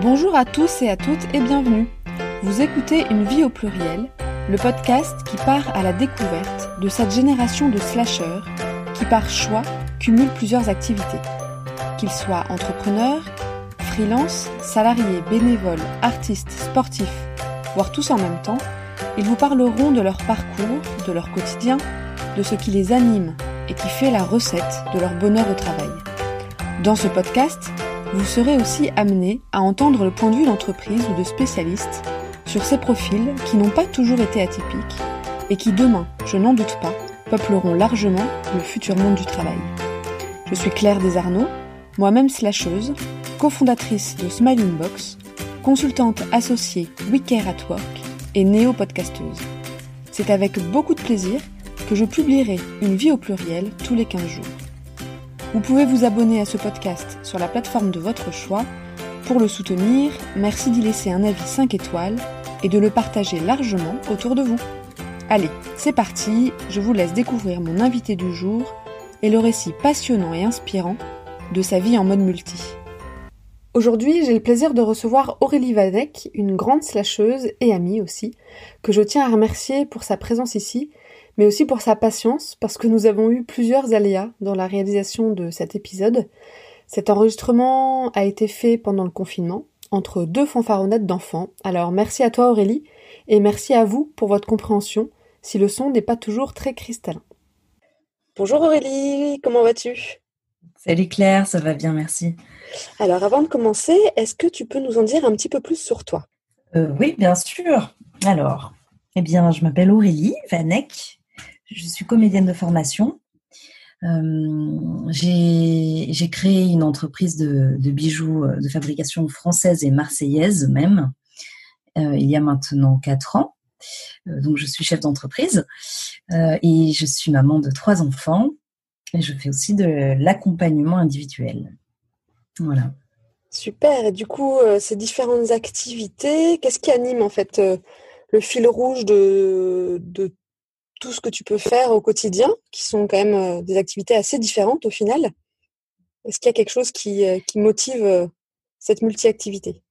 Bonjour à tous et à toutes et bienvenue. Vous écoutez Une vie au pluriel, le podcast qui part à la découverte de cette génération de slasheurs qui par choix cumulent plusieurs activités. Qu'ils soient entrepreneurs, freelance, salariés, bénévoles, artistes, sportifs, voire tous en même temps, ils vous parleront de leur parcours, de leur quotidien, de ce qui les anime et qui fait la recette de leur bonheur au travail. Dans ce podcast, vous serez aussi amené à entendre le point de vue d'entreprise ou de spécialistes sur ces profils qui n'ont pas toujours été atypiques et qui demain, je n'en doute pas, peupleront largement le futur monde du travail. Je suis Claire Desarnaud, moi-même slasheuse, cofondatrice de Smiling Box, consultante associée WeCare at Work et néo-podcasteuse. C'est avec beaucoup de plaisir que je publierai une vie au pluriel tous les 15 jours. Vous pouvez vous abonner à ce podcast sur la plateforme de votre choix. Pour le soutenir, merci d'y laisser un avis 5 étoiles et de le partager largement autour de vous. Allez, c'est parti, je vous laisse découvrir mon invité du jour et le récit passionnant et inspirant de sa vie en mode multi. Aujourd'hui, j'ai le plaisir de recevoir Aurélie Vadec, une grande slasheuse et amie aussi, que je tiens à remercier pour sa présence ici mais aussi pour sa patience, parce que nous avons eu plusieurs aléas dans la réalisation de cet épisode. Cet enregistrement a été fait pendant le confinement, entre deux fanfaronnettes d'enfants. Alors merci à toi Aurélie, et merci à vous pour votre compréhension, si le son n'est pas toujours très cristallin. Bonjour Aurélie, comment vas-tu? Salut Claire, ça va bien, merci. Alors avant de commencer, est-ce que tu peux nous en dire un petit peu plus sur toi? Euh, Oui, bien sûr. Alors, eh bien, je m'appelle Aurélie Vanek, je suis comédienne de formation. Euh, j'ai créé une entreprise de, bijoux euh, de fabrication française et marseillaise même, euh, il y a maintenant quatre ans. donc je suis chef d'entreprise et je suis maman de trois enfants et je fais aussi de l'accompagnement individuel. Voilà. Super. Et du coup, ces différentes activités, qu'est-ce qui anime en fait le fil rouge de, de tout ce que tu peux faire au quotidien, qui sont quand même euh, des activités assez différentes au final. Est-ce qu'il y a quelque chose qui, euh, motive euh, cette multi-activité?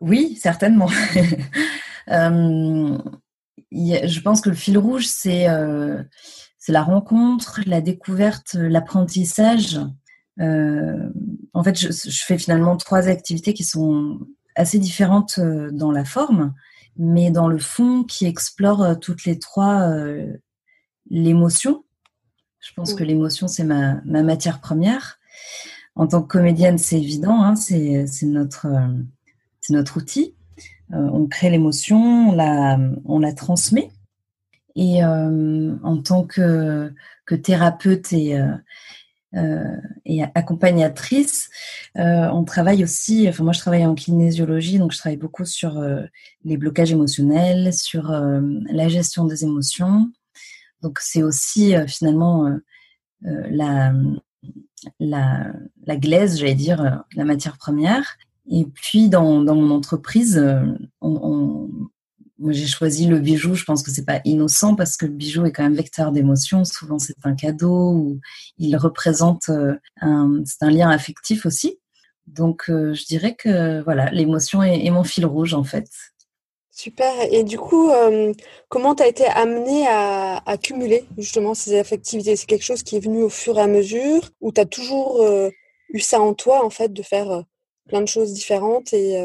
Oui, certainement. je pense que le fil rouge, c'est la rencontre, la découverte, l'apprentissage. en fait, je, fais finalement trois activités qui sont assez différentes dans la forme, mais dans le fond qui explore euh, toutes les trois euh, l'émotion. Je pense que l'émotion, c'est ma, ma, matière première. En tant que comédienne, c'est évident, hein, c'est notre, euh, notre outil. on crée l'émotion, on la, on la transmet. Et en tant que, que thérapeute et, euh, et accompagnatrice. Euh, on travaille aussi, enfin moi je travaille en kinésiologie, donc je travaille beaucoup sur euh, les blocages émotionnels, sur la gestion des émotions. Donc c'est aussi finalement la, la, la glaise, j'allais dire, la matière première. Et puis dans, dans mon entreprise, on, j'ai choisi le bijou. Je pense que c'est pas innocent parce que le bijou est quand même vecteur d'émotion. Souvent, c'est un cadeau ou il représente euh, un, c'est un lien affectif aussi. Donc, euh, je dirais que voilà, l'émotion est, mon fil rouge en fait. Super. Et du coup, euh, comment tu as été amené à, à, cumuler justement ces affectivités? C'est quelque chose qui est venu au fur et à mesure ou tu as toujours eu ça en toi en fait de faire plein de choses différentes et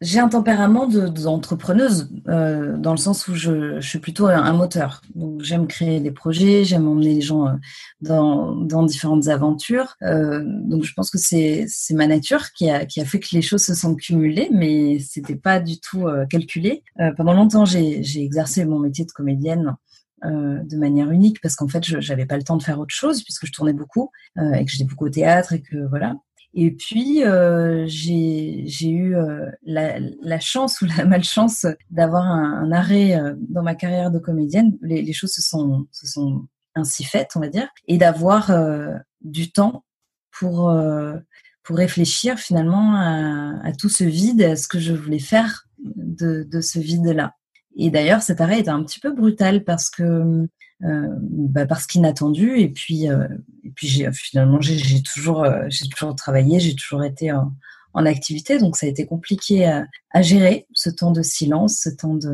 j'ai un tempérament d'entrepreneuse de, euh, dans le sens où je, je suis plutôt un, moteur. Donc j'aime créer des projets, j'aime emmener les gens euh, dans, dans différentes aventures. Euh, donc je pense que c'est ma nature qui a, qui a fait que les choses se sont cumulées, mais c'était pas du tout euh, calculé. Euh, pendant longtemps, j'ai exercé mon métier de comédienne. de manière unique parce qu'en fait je n'avais pas le temps de faire autre chose puisque je tournais beaucoup et que j'étais beaucoup au théâtre et que voilà et puis, euh, j'ai eu euh, la, la, chance ou la malchance d'avoir un, arrêt euh, dans ma carrière de comédienne. Les, les, choses se sont, se sont ainsi faites, on va dire, et d'avoir euh, du temps pour, euh, pour réfléchir finalement à, à, tout ce vide, à ce que je voulais faire de, de ce vide-là. Et d'ailleurs, cet arrêt était un petit peu brutal parce que euh, bah parce qu'inattendu et puis euh, et puis j'ai finalement j'ai toujours euh, j'ai toujours travaillé j'ai toujours été en, en activité, donc ça a été compliqué à, gérer ce temps de silence, ce temps de,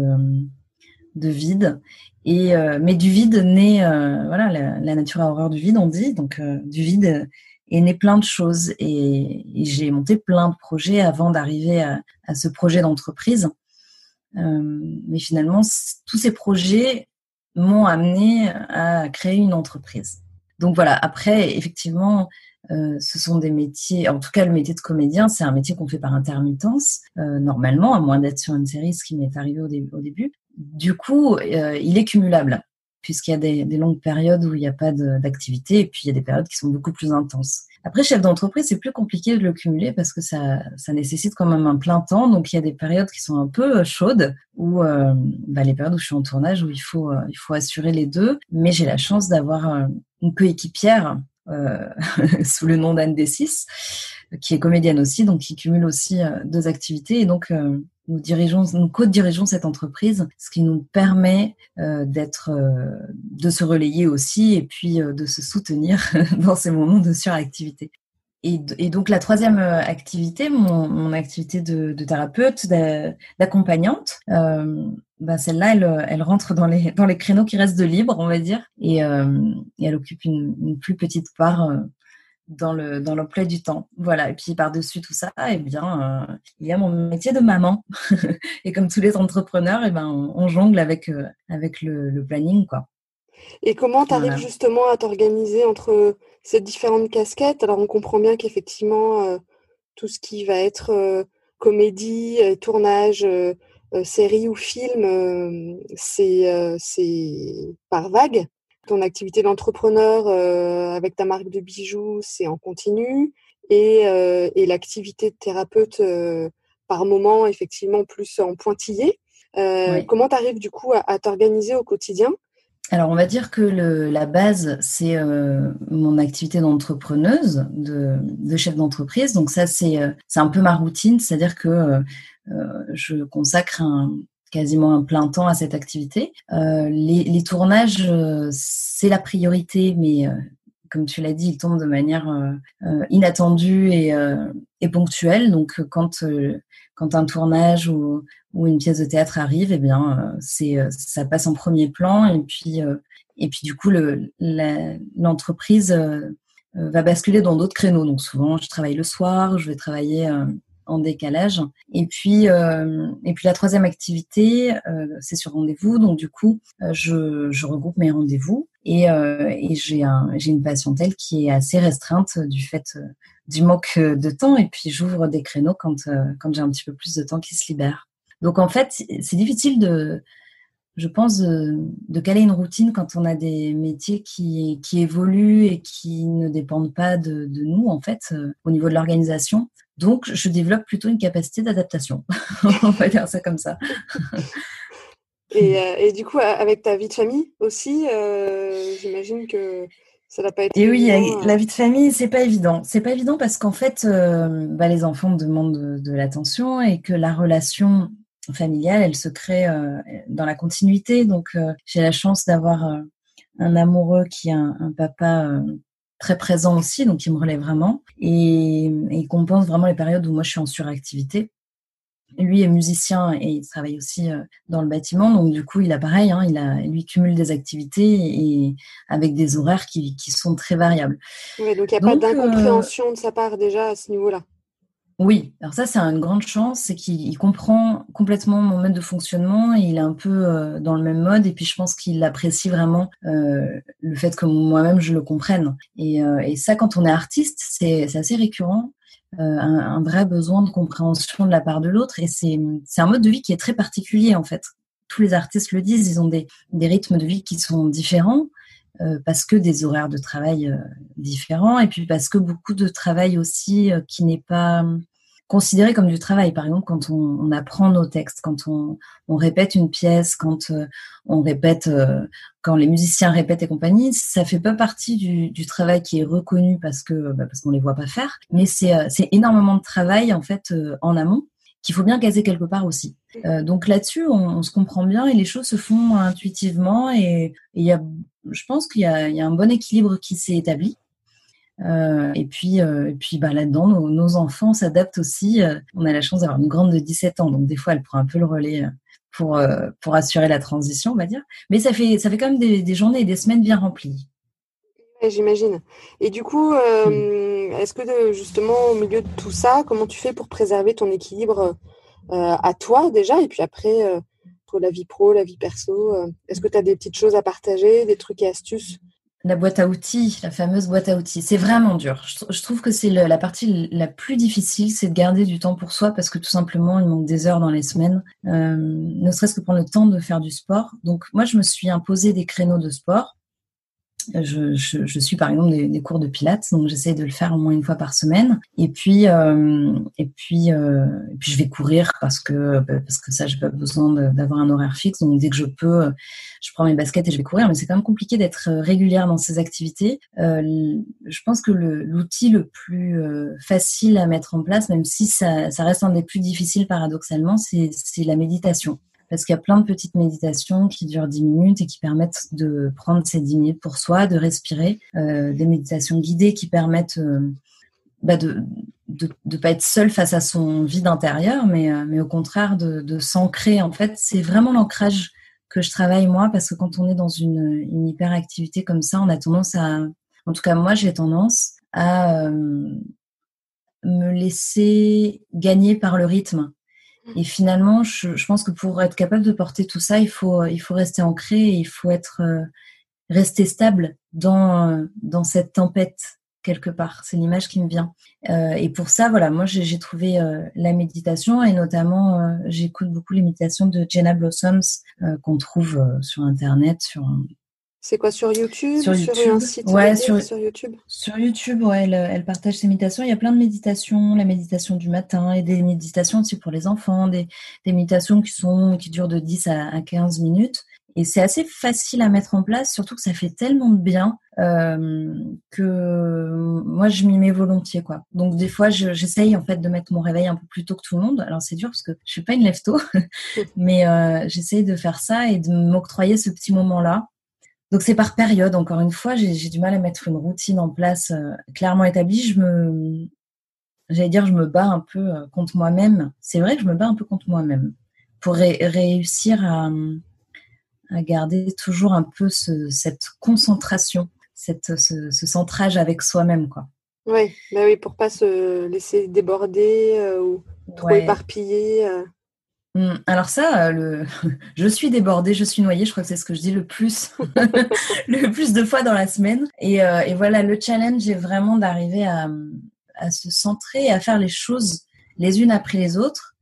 de vide. Et euh, mais du vide naît, euh, voilà, la, nature a horreur du vide, on dit, donc euh, du vide est né plein de choses. Et, j'ai monté plein de projets avant d'arriver à, à, ce projet d'entreprise. mais finalement, tous ces projets m'ont amené à créer une entreprise. Donc voilà, après, effectivement, euh, ce sont des métiers, en tout cas le métier de comédien, c'est un métier qu'on fait par intermittence, euh, normalement, à moins d'être sur une série, ce qui m'est arrivé au, début. Du coup, euh, il est cumulable, puisqu'il y a des, des, longues périodes où il n'y a pas d'activité, et puis il y a des périodes qui sont beaucoup plus intenses. Après, chef d'entreprise, c'est plus compliqué de le cumuler parce que ça, ça nécessite quand même un plein temps. Donc, il y a des périodes qui sont un peu chaudes, ou bah, les périodes où je suis en tournage, où il faut, il faut assurer les deux. Mais j'ai la chance d'avoir une coéquipière euh, sous le nom d'Anne D6, qui est comédienne aussi, donc qui cumule aussi euh, deux activités. Et donc, euh, nous dirigeons, nous co-dirigeons cette entreprise, ce qui nous permet d'être, de se relayer aussi et puis de se soutenir dans ces moments de suractivité. Et, et, donc la troisième activité, mon, mon activité de, de thérapeute, d'accompagnante, euh, bah celle-là, elle, elle, rentre dans les, dans les créneaux qui restent de libre, on va dire, et, euh, et elle occupe une, une, plus petite part euh, dans le dans l'emploi du temps. Voilà. Et puis par-dessus tout ça, eh bien, euh, il y a mon métier de maman. et comme tous les entrepreneurs, eh ben, on, on jongle avec euh, avec le, le, planning, quoi. Et comment tu arrives justement à t'organiser entre ces différentes casquettes Alors, on comprend bien qu'effectivement, euh, tout ce qui va être euh, comédie, euh, tournage, série ou film, c'est par vague. Ton activité d'entrepreneur avec ta marque de bijoux, c'est en continu. Et, et l'activité de thérapeute, par moment, effectivement, plus en pointillé. Comment tu arrives du coup à t'organiser au quotidien? Alors, on va dire que la base, c'est euh, mon activité d'entrepreneuse, de, chef d'entreprise. Donc ça, c'est euh, c'est un peu ma routine, c'est-à-dire que euh, je consacre quasiment un plein temps à cette activité. Les, les, tournages, c'est la priorité, mais comme tu l'as dit, ils tombent de manière inattendue et, ponctuelle. Donc quand quand un tournage ou, ou une pièce de théâtre arrive, eh bien, euh, c'est euh, ça passe en premier plan et puis euh, et puis du coup l'entreprise va basculer dans d'autres créneaux. Donc souvent, je travaille le soir, je vais travailler en décalage. Et puis, euh, et puis la troisième activité, euh, c'est sur rendez-vous. Donc du coup, je, je regroupe mes rendez-vous et, euh, et j'ai un, une patientèle qui est assez restreinte du fait du manque de temps. Et puis j'ouvre des créneaux quand, quand j'ai un petit peu plus de temps qui se libère. Donc en fait, c'est difficile de, je pense, de, caler une routine quand on a des métiers qui, qui évoluent et qui ne dépendent pas de, de nous, en fait, euh, au niveau de l'organisation. Donc, je développe plutôt une capacité d'adaptation. on va dire ça comme ça. Et, euh, et, du coup, avec ta vie de famille aussi, euh, j'imagine que ça n'a pas été. Et oui, la vie de famille, c'est pas évident. C'est pas évident parce qu'en fait, bah, les enfants demandent de, de l'attention et que la relation familiale, elle se crée euh, dans la continuité. Donc, euh, j'ai la chance d'avoir euh, un amoureux qui est un, papa très présent aussi, donc il me relève vraiment et, il compense vraiment les périodes où moi je suis en suractivité. Lui est musicien et il travaille aussi dans le bâtiment, donc du coup il a pareil, hein, il a lui cumule des activités et avec des horaires qui, qui sont très variables. Oui, donc il n'y a pas d'incompréhension de sa part déjà à ce niveau-là. Oui, alors ça c'est une grande chance, c'est qu'il comprend complètement mon mode de fonctionnement et il est un peu euh, dans le même mode et puis je pense qu'il apprécie vraiment euh, le fait que moi-même je le comprenne. Et, euh, et, ça quand on est artiste, c'est assez récurrent, un, un, vrai besoin de compréhension de la part de l'autre et c'est un mode de vie qui est très particulier en fait. Tous les artistes le disent, ils ont des, des rythmes de vie qui sont différents. parce que des horaires de travail différents et puis parce que beaucoup de travail aussi qui n'est pas considéré comme du travail. Par exemple, quand on, on apprend nos textes, quand on, on répète une pièce, quand euh, on répète, euh, quand les musiciens répètent et compagnie, ça fait pas partie du, du travail qui est reconnu parce que bah, parce qu'on les voit pas faire, mais c'est euh, c'est énormément de travail en fait en amont qu'il faut bien caser quelque part aussi. donc là-dessus, on, on, se comprend bien et les choses se font intuitivement et il y a, je pense qu'il y y a un bon équilibre qui s'est établi. Et puis, et puis bah, là-dedans, nos, enfants s'adaptent aussi. on a la chance d'avoir une grande de 17 ans, donc des fois, elle prend un peu le relais pour, pour assurer la transition, on va dire. Mais ça fait, ça fait quand même des, des journées et des semaines bien remplies. J'imagine. Et du coup, est-ce que justement, au milieu de tout ça, comment tu fais pour préserver ton équilibre à toi déjà, et puis après, la vie pro, la vie perso euh, Est-ce que tu as des petites choses à partager, des trucs et astuces la boîte à outils, la fameuse boîte à outils, c'est vraiment dur. Je, trouve que c'est la partie la plus difficile, c'est de garder du temps pour soi parce que tout simplement, il manque des heures dans les semaines, euh, ne serait-ce que prendre le temps de faire du sport. Donc moi, je me suis imposé des créneaux de sport je, je, je, suis par exemple des, cours de pilates, donc j'essaie de le faire au moins une fois par semaine. Et puis, euh, et puis, euh, et puis je vais courir parce que parce que ça, j'ai pas besoin d'avoir un horaire fixe. Donc dès que je peux, je prends mes baskets et je vais courir. Mais c'est quand même compliqué d'être régulière dans ces activités. Euh, je pense que l'outil le, plus euh, facile à mettre en place, même si ça, ça reste un des plus difficiles paradoxalement, c'est la méditation parce qu'il y a plein de petites méditations qui durent 10 minutes et qui permettent de prendre ces 10 minutes pour soi, de respirer, euh, des méditations guidées qui permettent euh, bah de ne pas être seul face à son vide intérieur, mais, euh, au contraire de, s'ancrer. En fait, c'est vraiment l'ancrage que je travaille moi, parce que quand on est dans une hyperactivité comme ça, on a tendance à, en tout cas moi j'ai tendance à me laisser gagner par le rythme. Et finalement, je, je, pense que pour être capable de porter tout ça, il faut, il faut rester ancré et il faut être euh, rester stable dans, euh, dans cette tempête quelque part. C'est l'image qui me vient. Euh, et pour ça, voilà, moi j'ai trouvé euh, la méditation et notamment j'écoute beaucoup les méditations de Jenna Blossoms qu'on trouve sur internet, sur c'est quoi sur YouTube Sur, YouTube. sur un site ouais, sur, YouTube? Sur YouTube, ouais, elle, elle, partage ses méditations. Il y a plein de méditations, la méditation du matin et des méditations aussi pour les enfants, des, des méditations qui sont qui durent de 10 à, à 15 minutes. Et c'est assez facile à mettre en place, surtout que ça fait tellement de bien euh, que moi je m'y mets volontiers quoi. Donc des fois j'essaye en fait de mettre mon réveil un peu plus tôt que tout le monde. Alors c'est dur parce que je suis pas une lève tôt, mais euh, j'essaye de faire ça et de m'octroyer ce petit moment là donc c'est par période, encore une fois, j'ai du mal à mettre une routine en place euh, clairement établie. Je me, j'allais dire, je me bats un peu euh, contre moi-même. C'est vrai que je me bats un peu contre moi-même pour réussir à, à, garder toujours un peu ce, cette concentration, cette, ce, ce centrage avec soi-même, quoi. Oui, bah oui, pour pas se laisser déborder euh, ou trop éparpiller. Mmh. Alors ça, euh, je suis débordée, je suis noyée, je crois que c'est ce que je dis le plus, le plus de fois dans la semaine. Et, euh, voilà, le challenge est vraiment d'arriver à, se centrer à faire les choses les unes après les autres.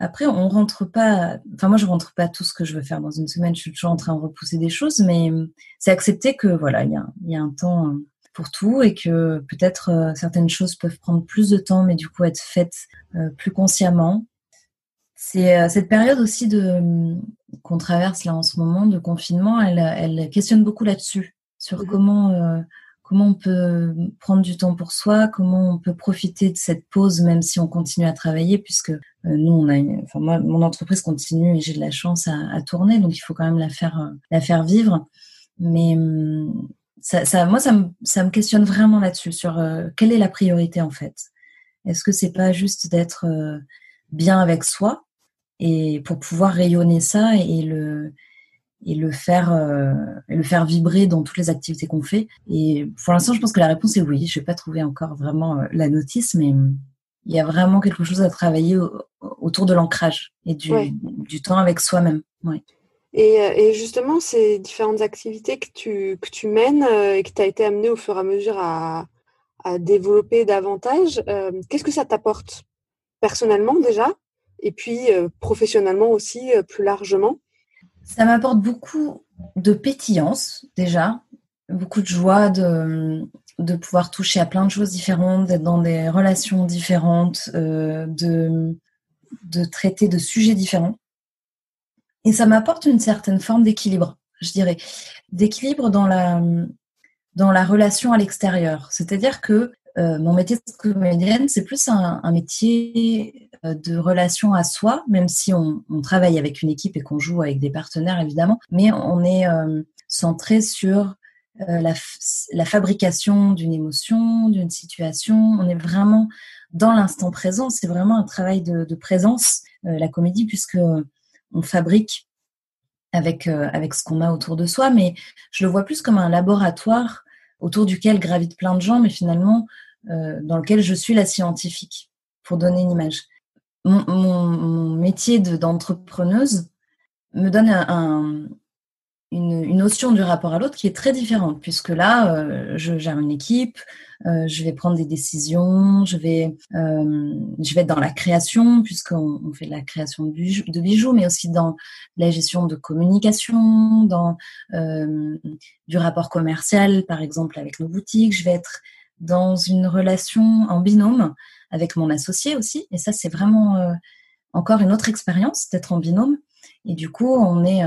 Après, on rentre pas, enfin moi je rentre pas tout ce que je veux faire dans une semaine, je suis toujours en train de repousser des choses, mais c'est accepter que voilà, il y a, y a un temps euh, pour tout et que peut-être certaines choses peuvent prendre plus de temps, mais du coup être faites plus consciemment c'est euh, cette période aussi de qu'on traverse là en ce moment de confinement, elle, elle questionne beaucoup là-dessus, sur mhm. comment euh, comment on peut prendre du temps pour soi, comment on peut profiter de cette pause même si on continue à travailler, puisque euh, nous on a, une, enfin moi mon entreprise continue et j'ai de la chance à, à, tourner, donc il faut quand même la faire la faire vivre. Mais ça, ça moi ça me ça me questionne vraiment là-dessus sur quelle est la priorité en fait? Est-ce que c'est pas juste d'être bien avec soi et pour pouvoir rayonner ça et le et le faire euh, le faire vibrer dans toutes les activités qu'on fait. Et pour l'instant je pense que la réponse est oui. Je vais pas trouver encore vraiment euh, la notice mais il y a vraiment quelque chose à travailler autour de l'ancrage et du, du, temps avec soi-même. Ouais. et, euh, et, justement ces différentes activités que tu, que tu mènes et que tu as été amené au fur et à mesure à, à développer davantage qu'est-ce que ça t'apporte? Personnellement déjà et puis euh, professionnellement aussi euh, plus largement Ça m'apporte beaucoup de pétillance déjà, beaucoup de joie de, de pouvoir toucher à plein de choses différentes, d'être dans des relations différentes, euh, de, de traiter de sujets différents. Et ça m'apporte une certaine forme d'équilibre, je dirais. D'équilibre dans la, dans la relation à l'extérieur. C'est-à-dire que mon métier de comédienne, c'est plus un, métier euh, de relation à soi, même si on, travaille avec une équipe et qu'on joue avec des partenaires évidemment, mais on est euh, centré sur la, la, fabrication d'une émotion, d'une situation. On est vraiment dans l'instant présent. C'est vraiment un travail de, de présence, la comédie, puisque on fabrique avec, avec ce qu'on a autour de soi. Mais je le vois plus comme un laboratoire autour duquel gravitent plein de gens, mais finalement dans lequel je suis la scientifique, pour donner une image. Mon, mon, métier d'entrepreneuse me donne un, une, notion du rapport à l'autre qui est très différente, puisque là, euh, je gère une équipe, euh, je vais prendre des décisions, je vais, euh, je vais être dans la création, puisqu'on on fait de la création de bijoux, de bijoux, mais aussi dans la gestion de communication, dans du rapport commercial, par exemple, avec nos boutiques. Je vais être dans une relation en binôme avec mon associé aussi, et ça, c'est vraiment encore une autre expérience d'être en binôme. Et du coup, on est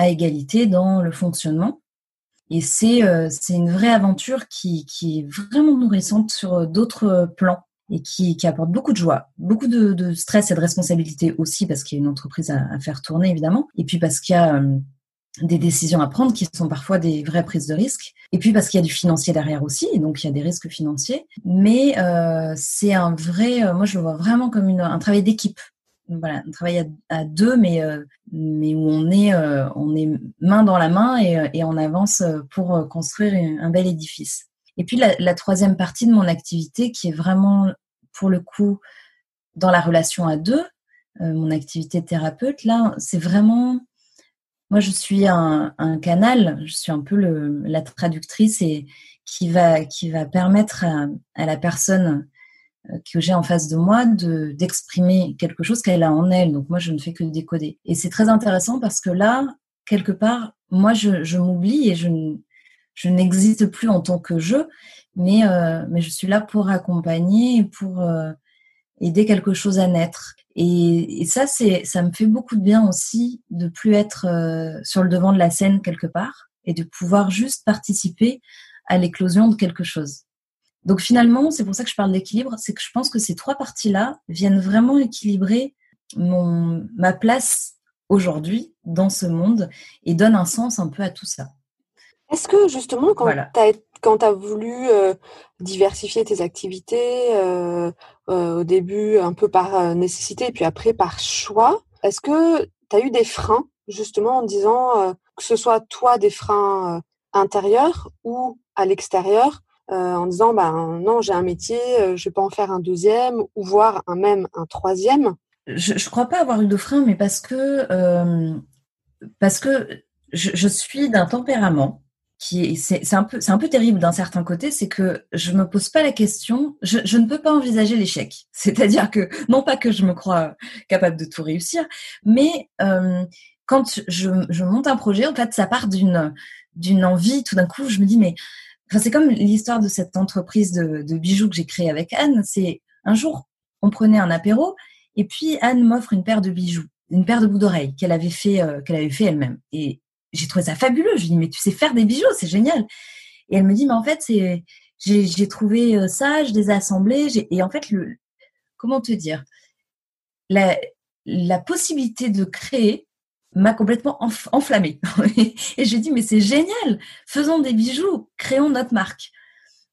à égalité dans le fonctionnement. Et c'est euh, une vraie aventure qui, qui est vraiment nourrissante sur d'autres plans et qui, qui apporte beaucoup de joie, beaucoup de, stress et de responsabilité aussi parce qu'il y a une entreprise à, faire tourner évidemment, et puis parce qu'il y a euh, des décisions à prendre qui sont parfois des vraies prises de risques, et puis parce qu'il y a du financier derrière aussi, et donc il y a des risques financiers. Mais euh, c'est un vrai, moi je le vois vraiment comme un travail d'équipe voilà, on travaille à, deux, mais, euh, mais où on est, euh, on est main dans la main et, euh, on avance pour construire un bel édifice. Et puis la, troisième partie de mon activité, qui est vraiment pour le coup dans la relation à deux, mon activité thérapeute, là, c'est vraiment, moi je suis un, un, canal, je suis un peu la traductrice et qui va, qui va permettre à, la personne euh, que j'ai en face de moi de d'exprimer quelque chose qu'elle a en elle. Donc moi, je ne fais que décoder. Et c'est très intéressant parce que là, quelque part, moi, je, je m'oublie et je, je n'existe plus en tant que je, mais, euh, mais je suis là pour accompagner et pour euh, aider quelque chose à naître. Et, et ça, c'est, ça me fait beaucoup de bien aussi de plus être euh, sur le devant de la scène quelque part et de pouvoir juste participer à l'éclosion de quelque chose. Donc finalement, c'est pour ça que je parle d'équilibre, c'est que je pense que ces trois parties-là viennent vraiment équilibrer mon, ma place aujourd'hui dans ce monde et donnent un sens un peu à tout ça. Est-ce que justement, quand tu as, voulu euh, diversifier tes activités, euh, euh, au début un peu par nécessité et puis après par choix, est-ce que tu as eu des freins justement en disant que ce soit toi des freins intérieurs ou à l'extérieur euh, en disant ben non j'ai un métier, euh, je pas en faire un deuxième ou voire un même un troisième. Je ne crois pas avoir eu de frein, mais parce que euh, parce que je, suis d'un tempérament qui c'est un peu c'est un peu terrible d'un certain côté, c'est que je me pose pas la question, je, ne peux pas envisager l'échec. C'est-à-dire que non pas que je me crois capable de tout réussir, mais quand je, je monte un projet, en fait, ça part d'une envie. Tout d'un coup, je me dis mais c'est comme l'histoire de cette entreprise de, bijoux que j'ai créée avec Anne. C'est un jour, on prenait un apéro et puis Anne m'offre une paire de bijoux, une paire de boucles d'oreilles qu'elle avait fait, euh, qu'elle avait fait elle-même. Et j'ai trouvé ça fabuleux. Je lui dis mais tu sais faire des bijoux, c'est génial. Et elle me dit mais en fait c'est, j'ai trouvé euh, ça, je les ai assemblés. Et en fait le, comment te dire, la possibilité de créer m'a complètement enflammée. et j'ai dit, mais c'est génial, faisons des bijoux, créons notre marque.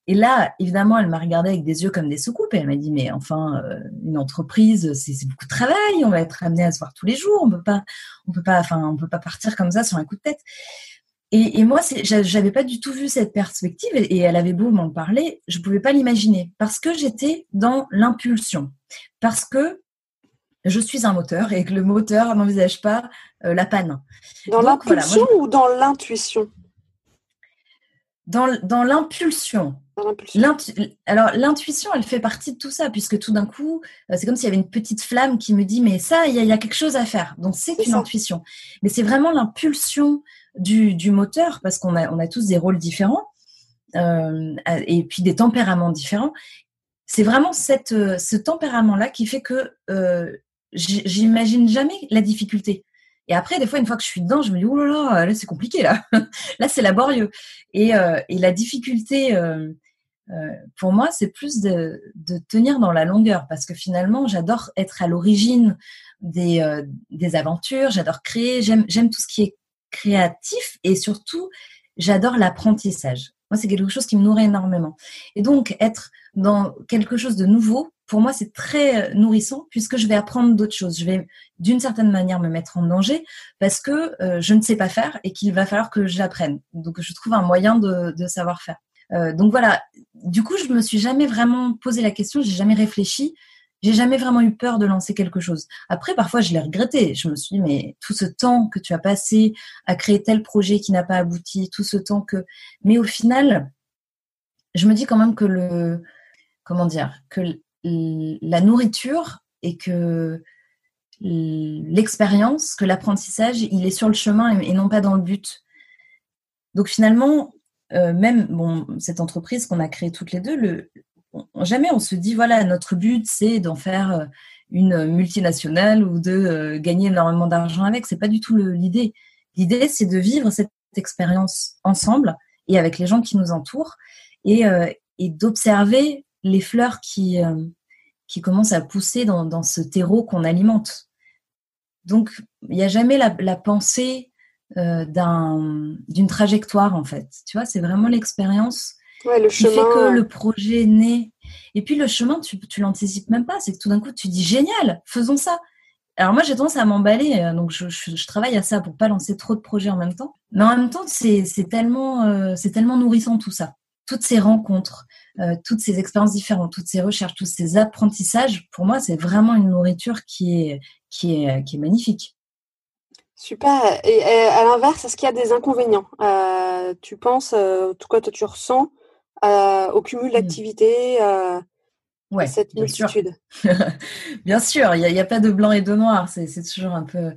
Et là, évidemment, elle m'a regardé avec des yeux comme des soucoupes et elle m'a dit, mais enfin, euh, une entreprise, c'est beaucoup de travail, on va être amené à se voir tous les jours, on peut pas, on peut pas, enfin, on peut pas partir comme ça sur un coup de tête. Et, et moi, j'avais pas du tout vu cette perspective et, elle avait beau m'en parler, je pouvais pas l'imaginer parce que j'étais dans l'impulsion, parce que je suis un moteur et que le moteur n'envisage pas euh, la panne. Dans l'impulsion ou dans l'intuition? Dans, dans l'impulsion. Alors l'intuition, elle fait partie de tout ça, puisque tout d'un coup, euh, c'est comme s'il y avait une petite flamme qui me dit, mais ça, il y, a quelque chose à faire. Donc c'est une intuition. Mais c'est vraiment l'impulsion du, du, moteur, parce qu'on a, on a tous des rôles différents, euh, et puis des tempéraments différents. C'est vraiment cette, ce tempérament-là qui fait que j'imagine jamais la difficulté. Et après, des fois, une fois que je suis dedans, je me dis, oh là là, là c'est compliqué, là. là, c'est laborieux. Et, euh, et la difficulté, euh, euh, pour moi, c'est plus de, de, tenir dans la longueur, parce que finalement, j'adore être à l'origine des, des aventures, j'adore créer, j'aime tout ce qui est créatif, et surtout, j'adore l'apprentissage. Moi, c'est quelque chose qui me nourrit énormément. Et donc, être dans quelque chose de nouveau, pour moi, c'est très euh, nourrissant puisque je vais apprendre d'autres choses. Je vais, d'une certaine manière, me mettre en danger parce que euh, je ne sais pas faire et qu'il va falloir que j'apprenne. Donc, je trouve un moyen de, savoir faire. Euh, donc voilà. Du coup, je me suis jamais vraiment posé la question. J'ai jamais réfléchi. J'ai jamais vraiment eu peur de lancer quelque chose. Après, parfois, je l'ai regretté. Je me suis dit, mais tout ce temps que tu as passé à créer tel projet qui n'a pas abouti, tout ce temps que. Mais au final, je me dis quand même que le, comment dire, que la nourriture et que l'expérience, que l'apprentissage, il est sur le chemin et non pas dans le but. Donc finalement, euh, même bon, cette entreprise qu'on a créée toutes les deux, le, jamais on se dit voilà notre but c'est d'en faire euh, une multinationale ou de euh, gagner énormément d'argent avec. C'est pas du tout l'idée. L'idée c'est de vivre cette expérience ensemble et avec les gens qui nous entourent et, et d'observer les fleurs qui qui commence à pousser dans, ce terreau qu'on alimente. Donc, il n'y a jamais la, pensée euh, d'une trajectoire, en fait. Tu vois, c'est vraiment l'expérience qui fait que le projet né. Et puis, le chemin, tu, tu l'anticipes même pas. C'est que tout d'un coup, tu dis génial, faisons ça. Alors moi, j'ai tendance à m'emballer, euh, donc je, travaille à ça pour pas lancer trop de projets en même temps. Mais en même temps, c'est tellement, euh, c'est tellement nourrissant tout ça toutes ces rencontres, euh, toutes ces expériences différentes, toutes ces recherches, tous ces apprentissages, pour moi, c'est vraiment une nourriture qui est, qui est, qui est magnifique. Super. Et, à l'inverse, est-ce qu'il y a des inconvénients? Euh, Tu penses, euh, tout cas, toi, tu ressens au cumul mmh. d'activités ouais, cette multitude. bien sûr, il n'y a, pas de blanc et de noir. C'est toujours un peu.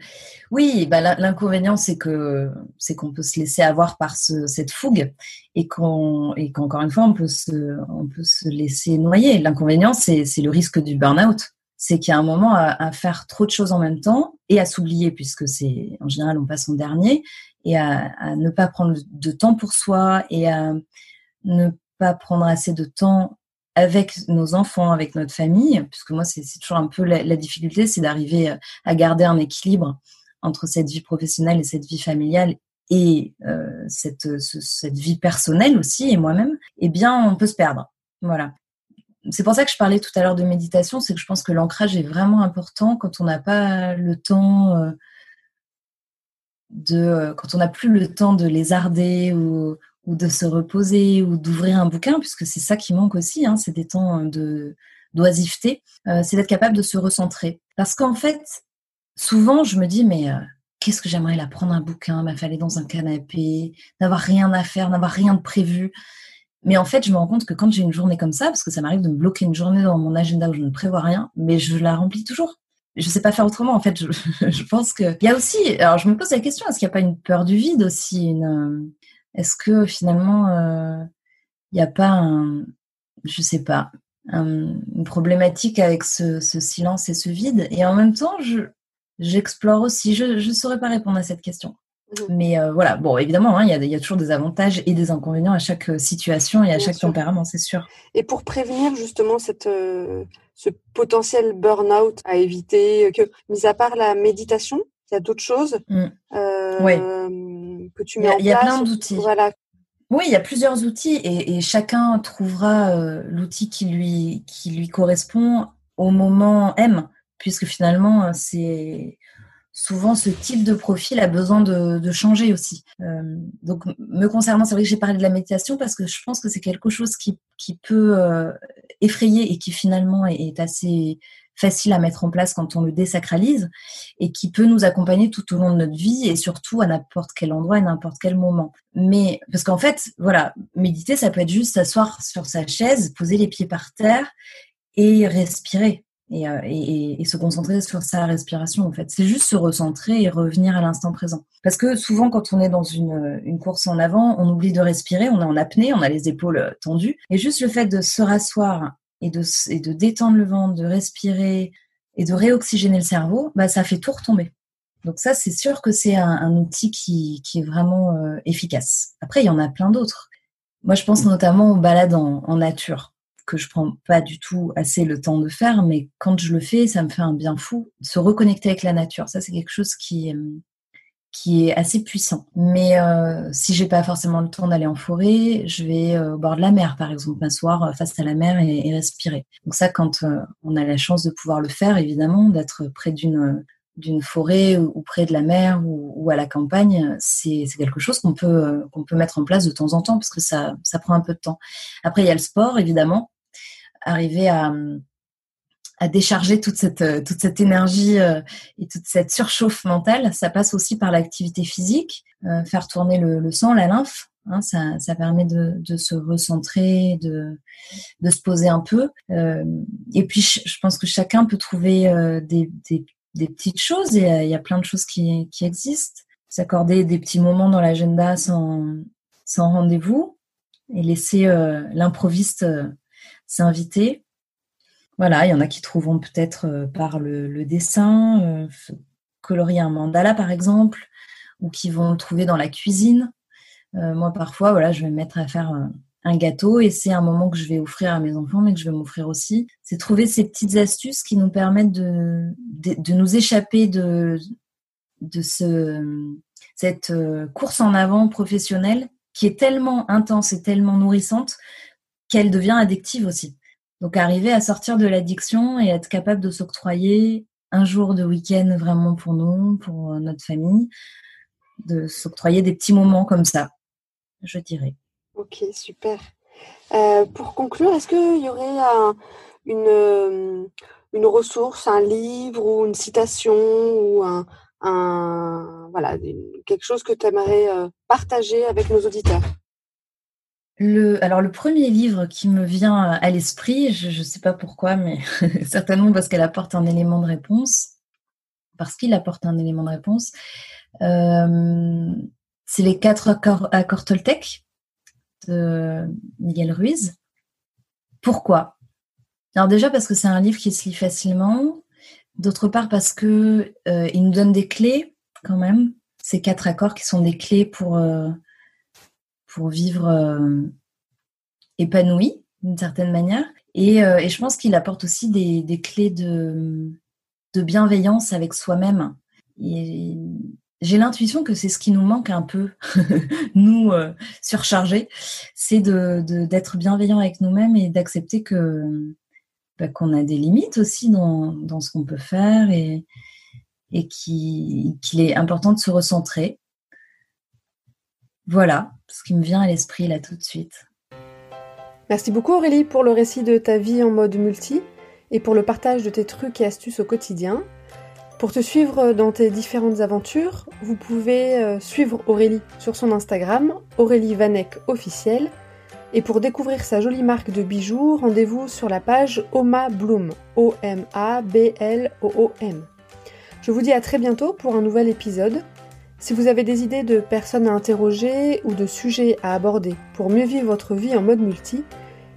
Oui, bah, l'inconvénient c'est que c'est qu'on peut se laisser avoir par cette fougue et qu'on et qu'encore une fois on peut se on peut se laisser noyer. L'inconvénient c'est le risque du burn-out. C'est qu'il y a un moment à, faire trop de choses en même temps et à s'oublier puisque c'est en général on passe en dernier et à, à ne pas prendre de temps pour soi et à ne pas prendre assez de temps avec nos enfants, avec notre famille, puisque moi, c'est toujours un peu la, difficulté, c'est d'arriver à garder un équilibre entre cette vie professionnelle et cette vie familiale et euh, cette, cette vie personnelle aussi, et moi-même, eh bien, on peut se perdre. Voilà. C'est pour ça que je parlais tout à l'heure de méditation, c'est que je pense que l'ancrage est vraiment important quand on n'a pas le temps euh, de, quand on n'a plus le temps de lézarder ou, ou de se reposer ou d'ouvrir un bouquin, puisque c'est ça qui manque aussi, hein, c'est des temps de d'oisiveté, euh, c'est d'être capable de se recentrer. Parce qu'en fait, souvent, je me dis, mais euh, qu'est-ce que j'aimerais là prendre un bouquin, m'affaler dans un canapé, n'avoir rien à faire, n'avoir rien de prévu. Mais en fait, je me rends compte que quand j'ai une journée comme ça, parce que ça m'arrive de me bloquer une journée dans mon agenda où je ne prévois rien, mais je la remplis toujours. Je ne sais pas faire autrement. En fait, je, je pense que il y a aussi. Alors, je me pose la question est-ce qu'il n'y a pas une peur du vide aussi, une est-ce que finalement, il euh, n'y a pas un, je sais pas, une problématique avec ce, silence et ce vide? Et en même temps, je, j'explore aussi. Je ne saurais pas répondre à cette question. Mmh. Mais euh, voilà, bon, évidemment, hein, il y, a toujours des avantages et des inconvénients à chaque euh, situation et à chaque tempérament, c'est sûr. Et pour prévenir justement cette, ce potentiel burn-out à éviter, que, mis à part la méditation, il y a d'autres choses mmh. Que tu mets en place. Il y a plein d'outils. Voilà. Oui, il y a plusieurs outils et, chacun trouvera euh, l'outil qui lui, qui lui correspond au moment M, puisque finalement, euh, c'est souvent ce type de profil a besoin de, changer aussi. Euh, donc, me concernant, c'est vrai que j'ai parlé de la méditation parce que je pense que c'est quelque chose qui, qui peut effrayer et qui finalement est assez facile à mettre en place quand on le désacralise et qui peut nous accompagner tout au long de notre vie et surtout à n'importe quel endroit et n'importe quel moment. Mais parce qu'en fait, voilà, méditer, ça peut être juste s'asseoir sur sa chaise, poser les pieds par terre et respirer. Et, euh, se concentrer sur sa respiration en fait. C'est juste se recentrer et revenir à l'instant présent. Parce que souvent quand on est dans une, une, course en avant, on oublie de respirer, on est en apnée, on a les épaules tendues. Et juste le fait de se rasseoir et de, et de détendre le ventre, de respirer et de réoxygéner le cerveau, bah, ça fait tout retomber. Donc ça, c'est sûr que c'est un, outil qui, qui, est vraiment euh, efficace. Après, il y en a plein d'autres. Moi, je pense notamment aux balades en, en, nature, que je prends pas du tout assez le temps de faire, mais quand je le fais, ça me fait un bien fou. Se reconnecter avec la nature, ça c'est quelque chose qui, euh, qui est assez puissant. Mais euh, si j'ai pas forcément le temps d'aller en forêt, je vais euh, au bord de la mer, par exemple, m'asseoir euh, face à la mer et, respirer. Donc ça, quand on a la chance de pouvoir le faire, évidemment, d'être près d'une d'une forêt ou, près de la mer ou, à la campagne, c'est quelque chose qu'on peut qu'on peut mettre en place de temps en temps parce que ça ça prend un peu de temps. Après, il y a le sport, évidemment. Arriver à à décharger toute cette, euh, toute cette énergie euh, et toute cette surchauffe mentale, ça passe aussi par l'activité physique, euh, faire tourner le, sang, la lymphe. Hein, ça, ça, permet de, de, se recentrer, de, de se poser un peu. et puis, je, pense que chacun peut trouver des, des, des, petites choses. Et il y a plein de choses qui, qui existent. S'accorder des petits moments dans l'agenda sans, sans rendez-vous et laisser l'improviste s'inviter voilà, il y en a qui trouveront peut-être euh, par le, dessin, euh, colorier un mandala par exemple, ou qui vont le trouver dans la cuisine. Euh, moi, parfois, voilà, je vais me mettre à faire un gâteau et c'est un moment que je vais offrir à mes enfants, mais que je vais m'offrir aussi. C'est trouver ces petites astuces qui nous permettent de, de, nous échapper de, de ce, cette course en avant professionnelle qui est tellement intense et tellement nourrissante qu'elle devient addictive aussi. Donc arriver à sortir de l'addiction et être capable de s'octroyer un jour de week-end vraiment pour nous, pour notre famille, de s'octroyer des petits moments comme ça, je dirais. Ok, super. Euh, pour conclure, est-ce qu'il y aurait une, euh, une ressource, un livre ou une citation ou un, voilà, quelque chose que tu aimerais euh, partager avec nos auditeurs? Alors le premier livre qui me vient à l'esprit, je ne sais pas pourquoi, mais certainement parce qu'elle apporte un élément de réponse, parce qu'il apporte un élément de réponse, euh, c'est les quatre accords, Toltec de Miguel Ruiz. Pourquoi? Alors déjà parce que c'est un livre qui se lit facilement, d'autre part parce que euh, il nous donne des clés quand même, ces quatre accords qui sont des clés pour euh, pour vivre euh, épanoui d'une certaine manière. Et, euh, et je pense qu'il apporte aussi des, des clés de, de, bienveillance avec soi-même. Et j'ai l'intuition que c'est ce qui nous manque un peu, nous euh, surchargés, c'est de, d'être bienveillant avec nous-mêmes et d'accepter que bah, qu'on a des limites aussi dans, dans ce qu'on peut faire et, et qu'il est important de se recentrer. Voilà, ce qui me vient à l'esprit là tout de suite. Merci beaucoup Aurélie pour le récit de ta vie en mode multi et pour le partage de tes trucs et astuces au quotidien. Pour te suivre dans tes différentes aventures, vous pouvez euh, suivre Aurélie sur son Instagram, Aurélie Vanek officielle. Et pour découvrir sa jolie marque de bijoux, rendez-vous sur la page Oma Bloom, O-M-A-B-L-O-O-M. Je vous dis à très bientôt pour un nouvel épisode. Si vous avez des idées de personnes à interroger ou de sujets à aborder pour mieux vivre votre vie en mode multi,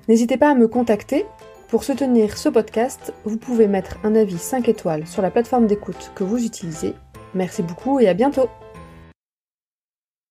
n'hésitez pas à me contacter. Pour soutenir ce podcast, vous pouvez mettre un avis 5 étoiles sur la plateforme d'écoute que vous utilisez. Merci beaucoup et à bientôt